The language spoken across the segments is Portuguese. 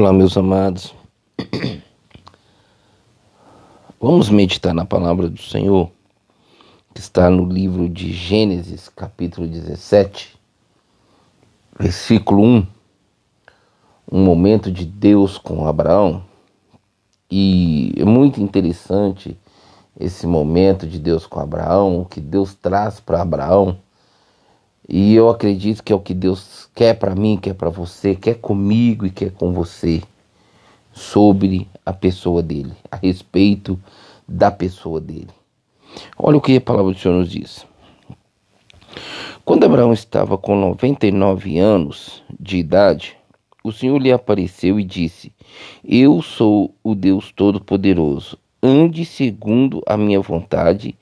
Olá, meus amados. Vamos meditar na palavra do Senhor, que está no livro de Gênesis, capítulo 17, versículo 1. Um momento de Deus com Abraão. E é muito interessante esse momento de Deus com Abraão, o que Deus traz para Abraão. E eu acredito que é o que Deus quer para mim, quer para você, quer comigo e quer com você sobre a pessoa dele, a respeito da pessoa dele. Olha o que a palavra do Senhor nos diz. Quando Abraão estava com 99 anos de idade, o Senhor lhe apareceu e disse: Eu sou o Deus Todo-Poderoso. Ande segundo a minha vontade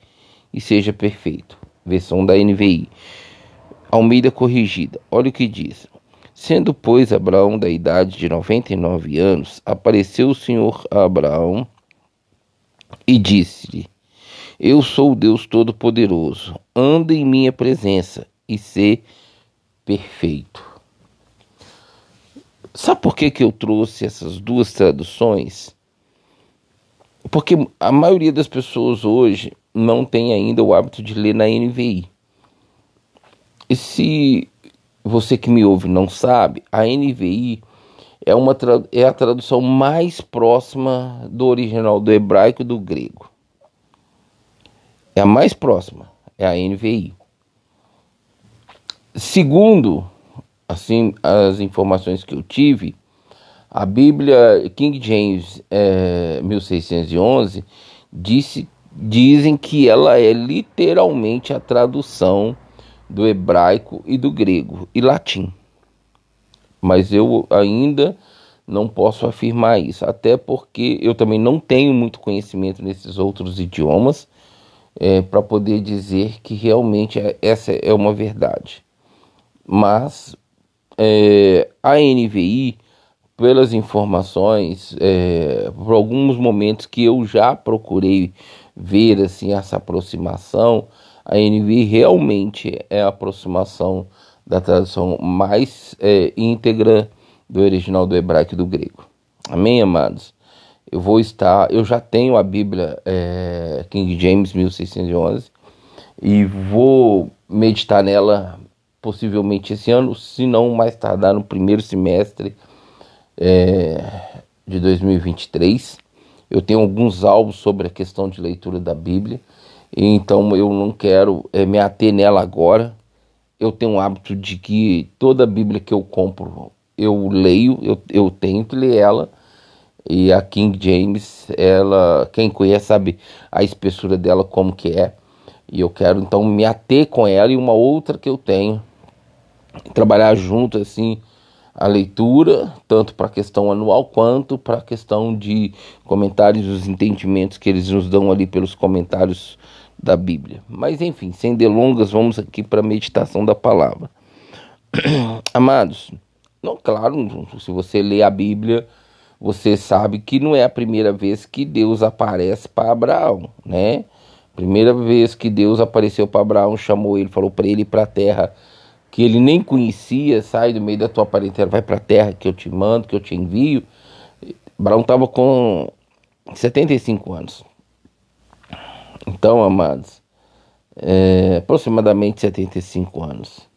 e seja perfeito. Versão da NVI. Almeida corrigida. Olha o que diz. Sendo, pois, Abraão da idade de 99 anos, apareceu o Senhor a Abraão e disse-lhe: Eu sou o Deus Todo-Poderoso, anda em minha presença e sê perfeito. Sabe por que, que eu trouxe essas duas traduções? Porque a maioria das pessoas hoje não tem ainda o hábito de ler na NVI. E se você que me ouve não sabe, a NVI é, uma é a tradução mais próxima do original do hebraico e do grego. É a mais próxima, é a NVI. Segundo, assim, as informações que eu tive, a Bíblia King James é, 1611 disse, dizem que ela é literalmente a tradução do hebraico e do grego e latim. Mas eu ainda não posso afirmar isso, até porque eu também não tenho muito conhecimento nesses outros idiomas é, para poder dizer que realmente é, essa é uma verdade. Mas é, a NVI, pelas informações, é, por alguns momentos que eu já procurei ver assim essa aproximação, a NVI realmente é a aproximação da tradução mais é, íntegra do original do hebraico e do grego. Amém, amados? Eu vou estar, eu já tenho a Bíblia é, King James 1611 e vou meditar nela possivelmente esse ano, se não mais tardar no primeiro semestre é, de 2023. Eu tenho alguns alvos sobre a questão de leitura da Bíblia então eu não quero é, me ater nela agora. Eu tenho o hábito de que toda a Bíblia que eu compro, eu leio, eu, eu tento ler ela. E a King James, ela, quem conhece sabe a espessura dela como que é. E eu quero então me ater com ela e uma outra que eu tenho. Trabalhar junto assim a leitura, tanto para a questão anual quanto para a questão de comentários, os entendimentos que eles nos dão ali pelos comentários da Bíblia. Mas enfim, sem delongas, vamos aqui para a meditação da palavra. Amados, não, claro, se você lê a Bíblia, você sabe que não é a primeira vez que Deus aparece para Abraão, né? Primeira vez que Deus apareceu para Abraão, chamou ele, falou para ele ir para a terra que ele nem conhecia, sai do meio da tua parentela, vai para a terra que eu te mando, que eu te envio. Abraão estava com 75 anos. Então, amados, é, aproximadamente 75 anos.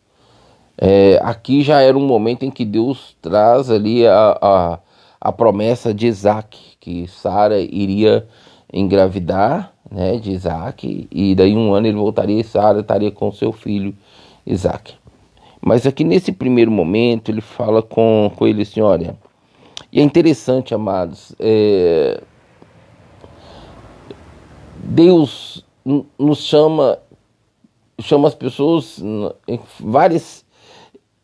É, aqui já era um momento em que Deus traz ali a, a, a promessa de Isaac, que Sara iria engravidar né, de Isaac, e daí um ano ele voltaria e Sara estaria com seu filho Isaac. Mas aqui nesse primeiro momento ele fala com, com ele assim, olha, e é interessante, amados, é, Deus nos chama, chama as pessoas em várias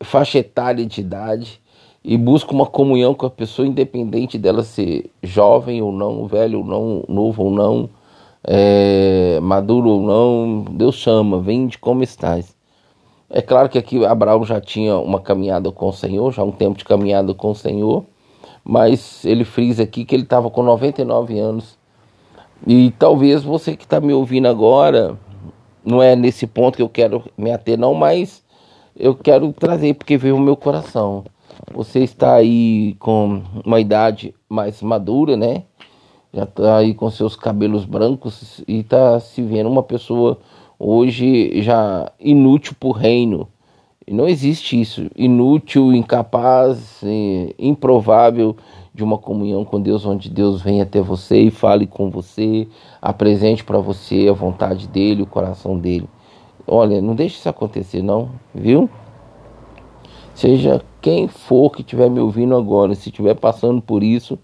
faixas etárias de idade e busca uma comunhão com a pessoa, independente dela ser jovem ou não, velho ou não, novo ou não, é, maduro ou não. Deus chama, vem de como estás. É claro que aqui Abraão já tinha uma caminhada com o Senhor, já um tempo de caminhada com o Senhor, mas ele frisa aqui que ele estava com 99 anos e talvez você que está me ouvindo agora, não é nesse ponto que eu quero me ater, não, mas eu quero trazer, porque veio o meu coração. você está aí com uma idade mais madura, né? Já está aí com seus cabelos brancos e está se vendo uma pessoa hoje já inútil para o reino. E não existe isso. Inútil, incapaz, improvável de uma comunhão com Deus, onde Deus vem até você e fale com você, apresente para você a vontade dele, o coração dele. Olha, não deixe isso acontecer, não, viu? Seja quem for que estiver me ouvindo agora, se estiver passando por isso,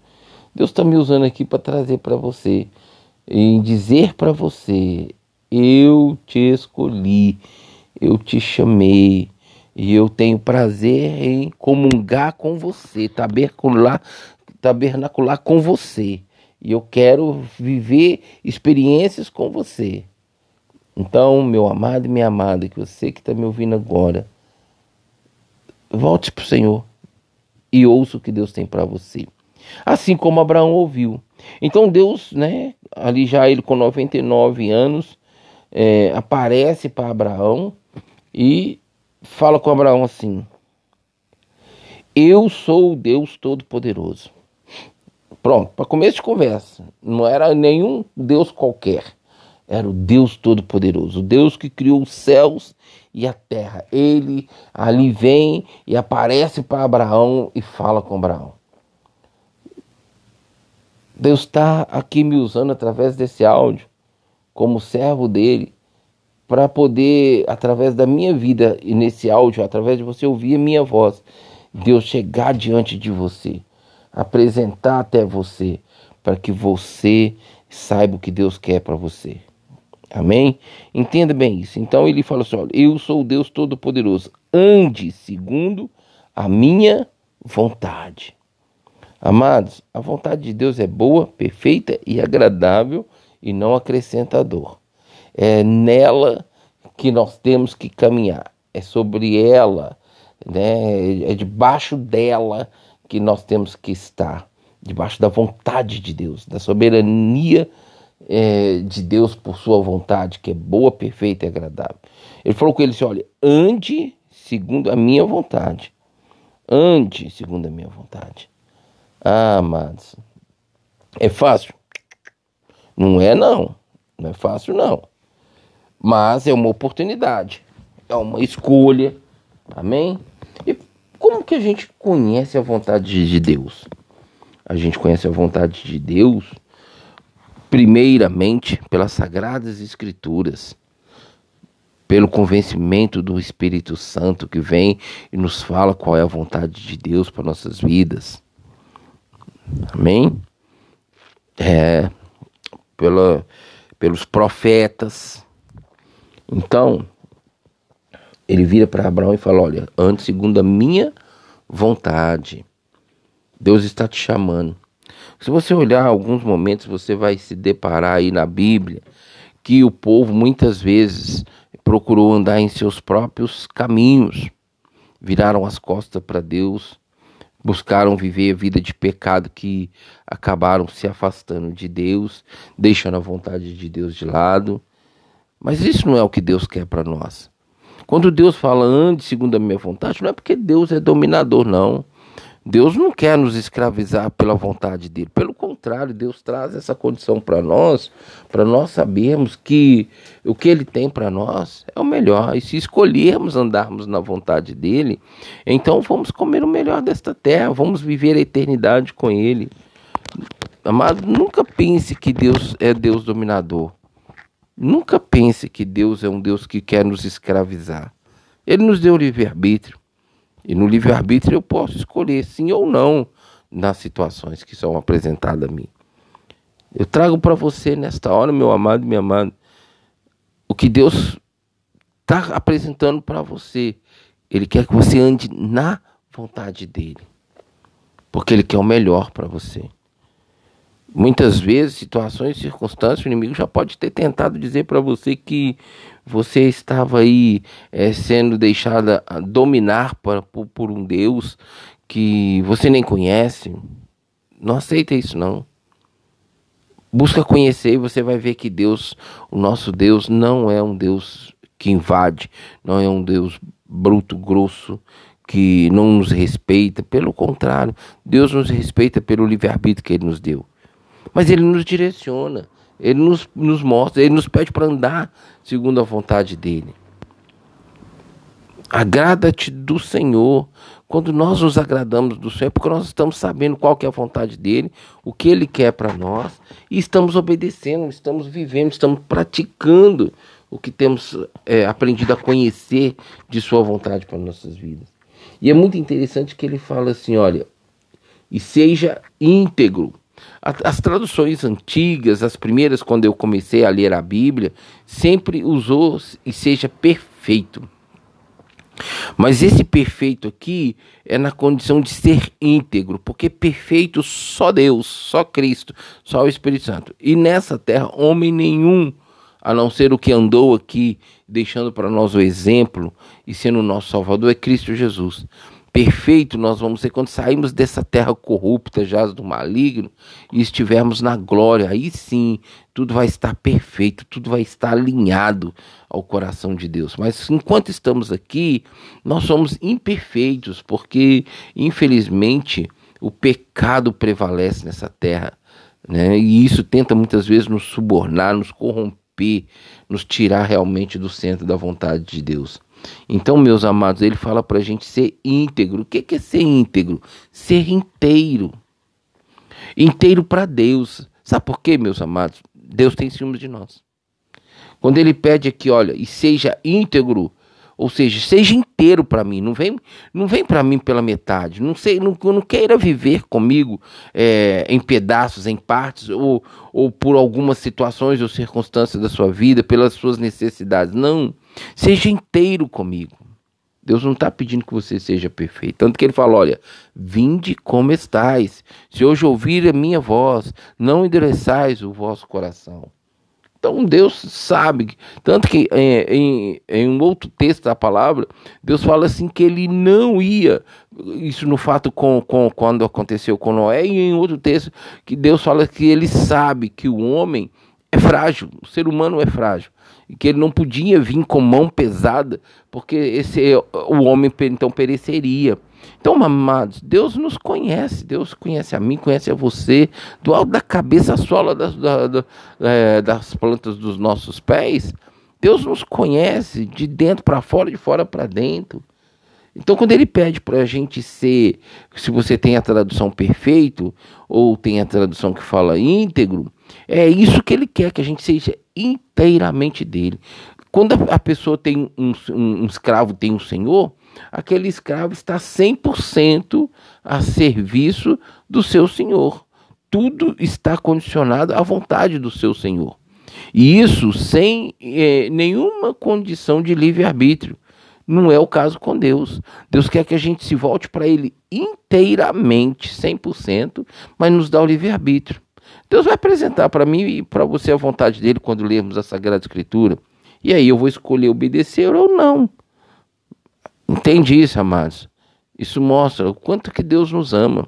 Deus está me usando aqui para trazer para você, em dizer para você: eu te escolhi, eu te chamei, e eu tenho prazer em comungar com você, tabernacular, tabernacular com você. E eu quero viver experiências com você. Então, meu amado e minha amada, que você que está me ouvindo agora, volte para o Senhor e ouça o que Deus tem para você. Assim como Abraão ouviu. Então Deus, né, ali já ele com 99 anos, é, aparece para Abraão e fala com Abraão assim: Eu sou o Deus Todo-Poderoso. Pronto, para começo de conversa. Não era nenhum Deus qualquer. Era o Deus Todo-Poderoso, o Deus que criou os céus e a terra. Ele ali vem e aparece para Abraão e fala com Abraão. Deus está aqui me usando através desse áudio como servo dele para poder, através da minha vida e nesse áudio, através de você ouvir a minha voz, Deus chegar diante de você apresentar até você, para que você saiba o que Deus quer para você. Amém? Entenda bem isso. Então ele fala assim: olha, eu sou o Deus Todo-Poderoso. Ande segundo a minha vontade. Amados, a vontade de Deus é boa, perfeita e agradável e não acrescenta dor. É nela que nós temos que caminhar. É sobre ela, né? é debaixo dela que nós temos que estar debaixo da vontade de Deus, da soberania é, de Deus por sua vontade, que é boa, perfeita e agradável. Ele falou com ele assim: olha, ande segundo a minha vontade. Ande segundo a minha vontade. Ah, amados, é fácil? Não é, não. Não é fácil, não. Mas é uma oportunidade, é uma escolha. Amém? E como que a gente conhece a vontade de Deus? A gente conhece a vontade de Deus primeiramente pelas sagradas escrituras, pelo convencimento do Espírito Santo que vem e nos fala qual é a vontade de Deus para nossas vidas. Amém? É, pela, pelos profetas. Então, ele vira para Abraão e fala: Olha, antes segundo a minha vontade. Deus está te chamando. Se você olhar alguns momentos, você vai se deparar aí na Bíblia que o povo muitas vezes procurou andar em seus próprios caminhos, viraram as costas para Deus, buscaram viver a vida de pecado que acabaram se afastando de Deus, deixando a vontade de Deus de lado. Mas isso não é o que Deus quer para nós. Quando Deus fala ande segundo a minha vontade, não é porque Deus é dominador, não. Deus não quer nos escravizar pela vontade dele. Pelo contrário, Deus traz essa condição para nós, para nós sabermos que o que ele tem para nós é o melhor. E se escolhermos andarmos na vontade dele, então vamos comer o melhor desta terra, vamos viver a eternidade com ele. Amado, nunca pense que Deus é Deus dominador. Nunca pense que Deus é um Deus que quer nos escravizar. Ele nos deu livre-arbítrio. E no livre-arbítrio eu posso escolher sim ou não nas situações que são apresentadas a mim. Eu trago para você nesta hora, meu amado e minha amada, o que Deus está apresentando para você. Ele quer que você ande na vontade dele. Porque ele quer o melhor para você. Muitas vezes, situações, circunstâncias, o inimigo já pode ter tentado dizer para você que você estava aí é, sendo deixada dominar por, por, por um Deus que você nem conhece. Não aceita isso não. Busca conhecer e você vai ver que Deus, o nosso Deus, não é um Deus que invade, não é um Deus bruto, grosso, que não nos respeita, pelo contrário, Deus nos respeita pelo livre-arbítrio que Ele nos deu. Mas Ele nos direciona, Ele nos, nos mostra, Ele nos pede para andar segundo a vontade dEle. Agrada-te do Senhor. Quando nós nos agradamos do Senhor, é porque nós estamos sabendo qual que é a vontade dele, o que ele quer para nós, e estamos obedecendo, estamos vivendo, estamos praticando o que temos é, aprendido a conhecer de sua vontade para nossas vidas. E é muito interessante que ele fala assim, olha, e seja íntegro. As traduções antigas, as primeiras quando eu comecei a ler a Bíblia, sempre usou e seja perfeito. Mas esse perfeito aqui é na condição de ser íntegro, porque perfeito só Deus, só Cristo, só o Espírito Santo. E nessa terra, homem nenhum, a não ser o que andou aqui, deixando para nós o exemplo e sendo o nosso Salvador, é Cristo Jesus perfeito nós vamos ser quando sairmos dessa terra corrupta, jaz do maligno, e estivermos na glória. Aí sim, tudo vai estar perfeito, tudo vai estar alinhado ao coração de Deus. Mas enquanto estamos aqui, nós somos imperfeitos, porque infelizmente o pecado prevalece nessa terra. Né? E isso tenta muitas vezes nos subornar, nos corromper, nos tirar realmente do centro da vontade de Deus. Então, meus amados, ele fala para a gente ser íntegro. O que é ser íntegro? Ser inteiro. Inteiro para Deus. Sabe por quê, meus amados? Deus tem ciúmes de nós. Quando ele pede aqui, olha, e seja íntegro ou seja, seja inteiro para mim, não vem, não vem para mim pela metade. Não sei, não, não queira viver comigo é, em pedaços, em partes, ou, ou por algumas situações ou circunstâncias da sua vida, pelas suas necessidades. Não, seja inteiro comigo. Deus não está pedindo que você seja perfeito. Tanto que ele fala: olha, vinde como estais. Se hoje ouvir a minha voz, não endereçais o vosso coração. Então Deus sabe, tanto que é, em, em, um outro texto da palavra, Deus fala assim que ele não ia, isso no fato com, com quando aconteceu com Noé, e em outro texto que Deus fala que ele sabe que o homem é frágil, o ser humano é frágil, que ele não podia vir com mão pesada, porque esse o homem então pereceria. Então, amados, Deus nos conhece, Deus conhece a mim, conhece a você, do alto da cabeça à sola das, da, da, é, das plantas dos nossos pés. Deus nos conhece de dentro para fora, de fora para dentro. Então, quando ele pede para a gente ser, se você tem a tradução perfeito, ou tem a tradução que fala íntegro, é isso que ele quer, que a gente seja inteiramente dele. Quando a pessoa tem um, um, um escravo, tem um senhor, aquele escravo está 100% a serviço do seu senhor. Tudo está condicionado à vontade do seu senhor. E isso sem é, nenhuma condição de livre-arbítrio. Não é o caso com Deus. Deus quer que a gente se volte para Ele inteiramente, 100%, mas nos dá o livre-arbítrio. Deus vai apresentar para mim e para você a vontade dele quando lermos a Sagrada Escritura. E aí eu vou escolher obedecer ou não. Entende isso, amados? Isso mostra o quanto que Deus nos ama.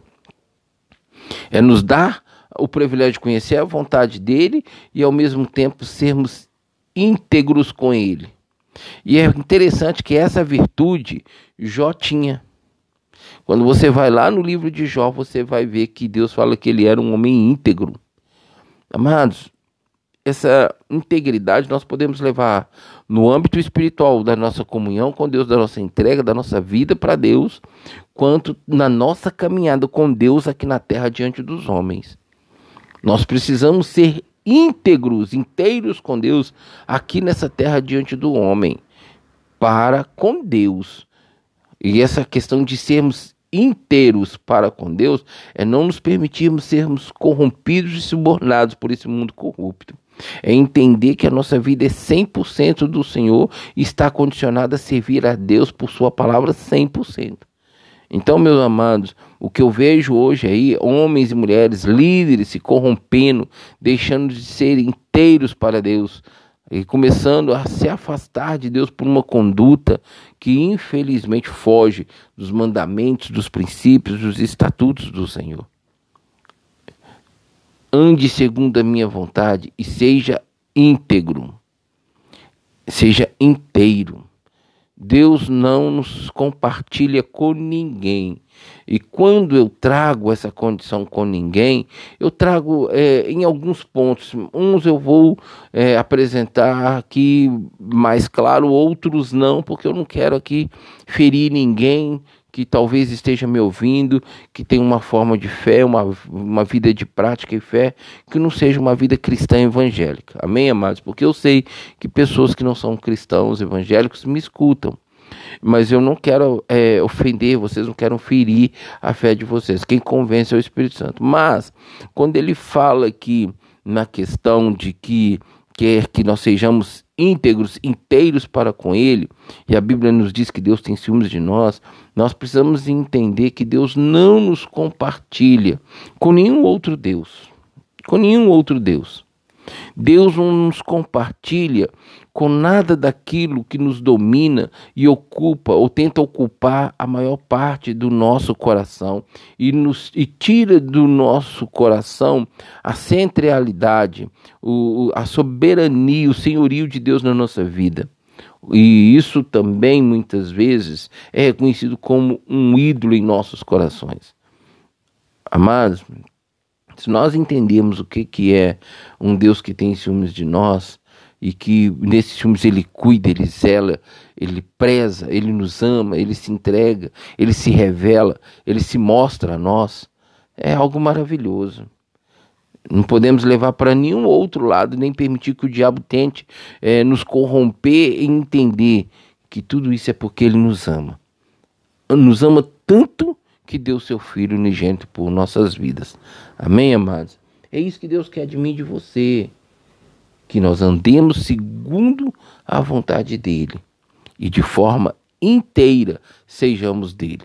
É nos dar o privilégio de conhecer a vontade dele e ao mesmo tempo sermos íntegros com ele. E é interessante que essa virtude Jó tinha. Quando você vai lá no livro de Jó, você vai ver que Deus fala que ele era um homem íntegro. Amados, essa integridade nós podemos levar no âmbito espiritual da nossa comunhão com Deus, da nossa entrega, da nossa vida para Deus, quanto na nossa caminhada com Deus aqui na terra diante dos homens. Nós precisamos ser íntegros, inteiros com Deus aqui nessa terra diante do homem, para com Deus. E essa questão de sermos inteiros para com Deus é não nos permitirmos sermos corrompidos e subornados por esse mundo corrupto. É entender que a nossa vida é 100% do Senhor e está condicionada a servir a Deus por Sua palavra 100%. Então, meus amados, o que eu vejo hoje aí, homens e mulheres, líderes se corrompendo, deixando de ser inteiros para Deus e começando a se afastar de Deus por uma conduta que infelizmente foge dos mandamentos, dos princípios, dos estatutos do Senhor ande segundo a minha vontade e seja íntegro, seja inteiro. Deus não nos compartilha com ninguém. E quando eu trago essa condição com ninguém, eu trago é, em alguns pontos. Uns eu vou é, apresentar aqui mais claro, outros não, porque eu não quero aqui ferir ninguém que talvez esteja me ouvindo, que tem uma forma de fé, uma, uma vida de prática e fé, que não seja uma vida cristã evangélica. Amém, amados? Porque eu sei que pessoas que não são cristãos evangélicos me escutam mas eu não quero é, ofender vocês, não quero ferir a fé de vocês. Quem convence é o Espírito Santo. Mas, quando ele fala aqui na questão de que quer que nós sejamos íntegros, inteiros para com Ele, e a Bíblia nos diz que Deus tem ciúmes de nós, nós precisamos entender que Deus não nos compartilha com nenhum outro Deus. Com nenhum outro Deus. Deus não nos compartilha com nada daquilo que nos domina e ocupa ou tenta ocupar a maior parte do nosso coração e, nos, e tira do nosso coração a centralidade, o, a soberania, o senhorio de Deus na nossa vida. E isso também muitas vezes é reconhecido como um ídolo em nossos corações. Amados, se nós entendemos o que, que é um Deus que tem ciúmes de nós e que nesses ciúmes ele cuida, ele zela, ele preza, ele nos ama, ele se entrega, ele se revela, ele se mostra a nós, é algo maravilhoso. Não podemos levar para nenhum outro lado, nem permitir que o diabo tente é, nos corromper e entender que tudo isso é porque ele nos ama. Nos ama tanto que deu seu Filho unigênito por nossas vidas. Amém, amados? É isso que Deus quer de mim e de você. Que nós andemos segundo a vontade dEle e de forma inteira sejamos dele.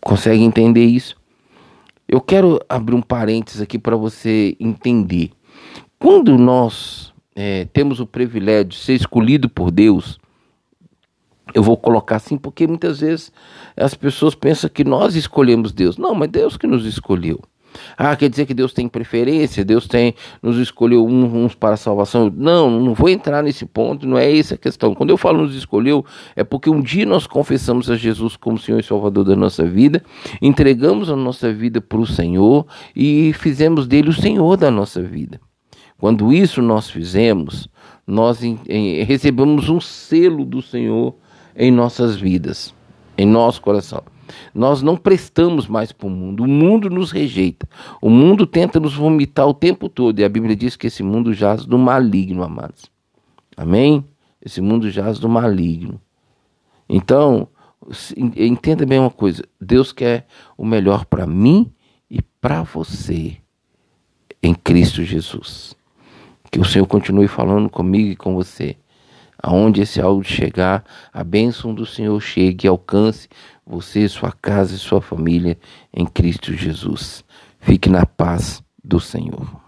Consegue entender isso? Eu quero abrir um parênteses aqui para você entender. Quando nós é, temos o privilégio de ser escolhido por Deus, eu vou colocar assim porque muitas vezes as pessoas pensam que nós escolhemos Deus. Não, mas Deus que nos escolheu. Ah, quer dizer que Deus tem preferência, Deus tem nos escolheu uns para a salvação. Não, não vou entrar nesse ponto, não é essa a questão. Quando eu falo nos escolheu, é porque um dia nós confessamos a Jesus como Senhor e Salvador da nossa vida, entregamos a nossa vida para o Senhor e fizemos dele o Senhor da nossa vida. Quando isso nós fizemos, nós recebemos um selo do Senhor em nossas vidas, em nosso coração. Nós não prestamos mais para o mundo, o mundo nos rejeita, o mundo tenta nos vomitar o tempo todo, e a Bíblia diz que esse mundo jaz do maligno, amados. Amém? Esse mundo jaz do maligno. Então, entenda bem uma coisa: Deus quer o melhor para mim e para você em Cristo Jesus. Que o Senhor continue falando comigo e com você aonde esse áudio chegar, a bênção do Senhor chegue e alcance você, sua casa e sua família em Cristo Jesus. Fique na paz do Senhor.